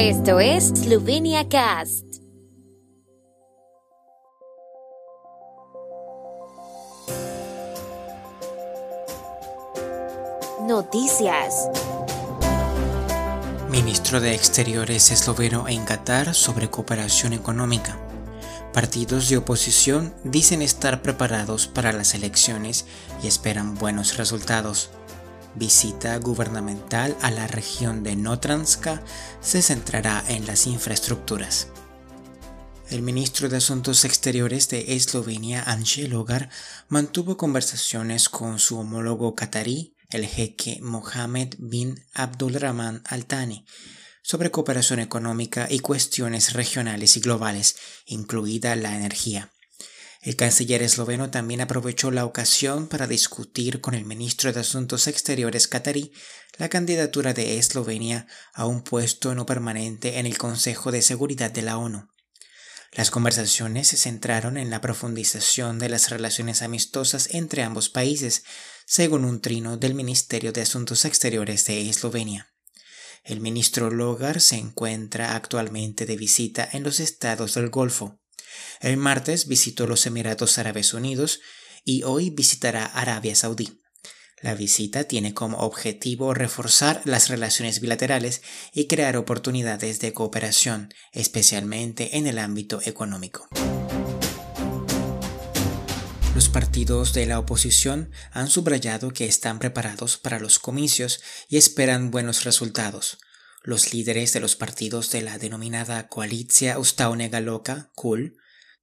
Esto es Slovenia Cast. Noticias. Ministro de Exteriores esloveno en Qatar sobre cooperación económica. Partidos de oposición dicen estar preparados para las elecciones y esperan buenos resultados visita gubernamental a la región de Notranska se centrará en las infraestructuras. El ministro de Asuntos Exteriores de Eslovenia, Anže Logar, mantuvo conversaciones con su homólogo catarí, el jeque Mohammed bin Abdulrahman Al Thani, sobre cooperación económica y cuestiones regionales y globales, incluida la energía. El canciller esloveno también aprovechó la ocasión para discutir con el ministro de Asuntos Exteriores catarí la candidatura de Eslovenia a un puesto no permanente en el Consejo de Seguridad de la ONU. Las conversaciones se centraron en la profundización de las relaciones amistosas entre ambos países, según un trino del Ministerio de Asuntos Exteriores de Eslovenia. El ministro Logar se encuentra actualmente de visita en los estados del Golfo. El martes visitó los Emiratos Árabes Unidos y hoy visitará Arabia Saudí. La visita tiene como objetivo reforzar las relaciones bilaterales y crear oportunidades de cooperación, especialmente en el ámbito económico. Los partidos de la oposición han subrayado que están preparados para los comicios y esperan buenos resultados. Los líderes de los partidos de la denominada Coalicia Ustaune Galoka, KUL,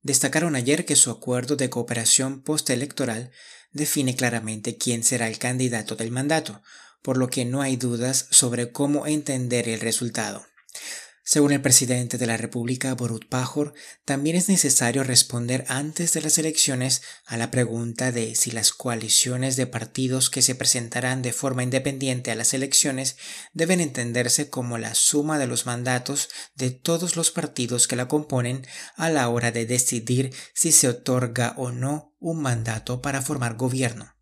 destacaron ayer que su acuerdo de cooperación postelectoral define claramente quién será el candidato del mandato, por lo que no hay dudas sobre cómo entender el resultado. Según el presidente de la República, Borut Pajor, también es necesario responder antes de las elecciones a la pregunta de si las coaliciones de partidos que se presentarán de forma independiente a las elecciones deben entenderse como la suma de los mandatos de todos los partidos que la componen a la hora de decidir si se otorga o no un mandato para formar gobierno.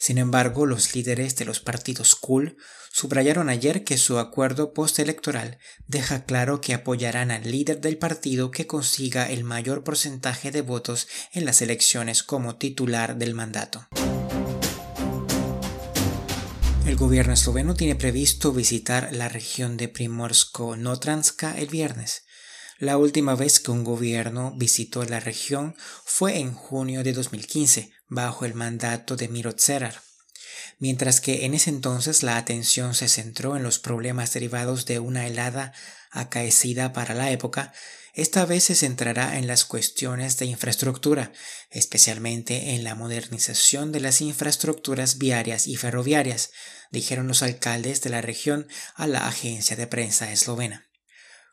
Sin embargo, los líderes de los partidos cool subrayaron ayer que su acuerdo postelectoral deja claro que apoyarán al líder del partido que consiga el mayor porcentaje de votos en las elecciones como titular del mandato. El gobierno esloveno tiene previsto visitar la región de Primorsko-Notranska el viernes. La última vez que un gobierno visitó la región fue en junio de 2015, bajo el mandato de Miro Cerar. Mientras que en ese entonces la atención se centró en los problemas derivados de una helada acaecida para la época, esta vez se centrará en las cuestiones de infraestructura, especialmente en la modernización de las infraestructuras viarias y ferroviarias, dijeron los alcaldes de la región a la agencia de prensa eslovena.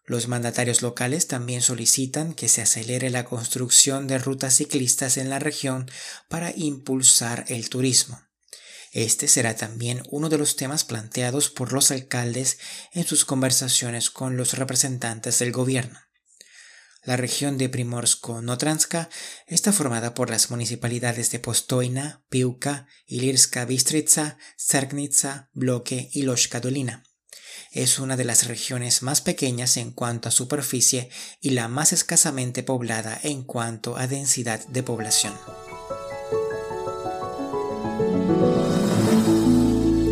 Los mandatarios locales también solicitan que se acelere la construcción de rutas ciclistas en la región para impulsar el turismo. Este será también uno de los temas planteados por los alcaldes en sus conversaciones con los representantes del gobierno. La región de Primorsko-Notranska está formada por las municipalidades de Postoina, Piuka, Ilirska Bistritsa, Cerknica, Bloque y Loshka Dolina es una de las regiones más pequeñas en cuanto a superficie y la más escasamente poblada en cuanto a densidad de población.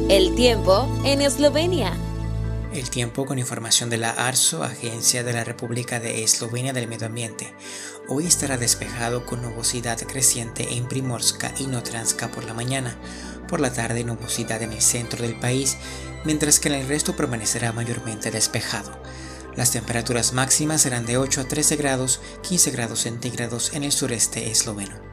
El tiempo en Eslovenia. El tiempo con información de la ARSO, Agencia de la República de Eslovenia del Medio Ambiente. Hoy estará despejado con nubosidad creciente en Primorska y Notranska por la mañana. Por la tarde nubosidad en el centro del país mientras que en el resto permanecerá mayormente despejado. Las temperaturas máximas serán de 8 a 13 grados, 15 grados centígrados en el sureste esloveno.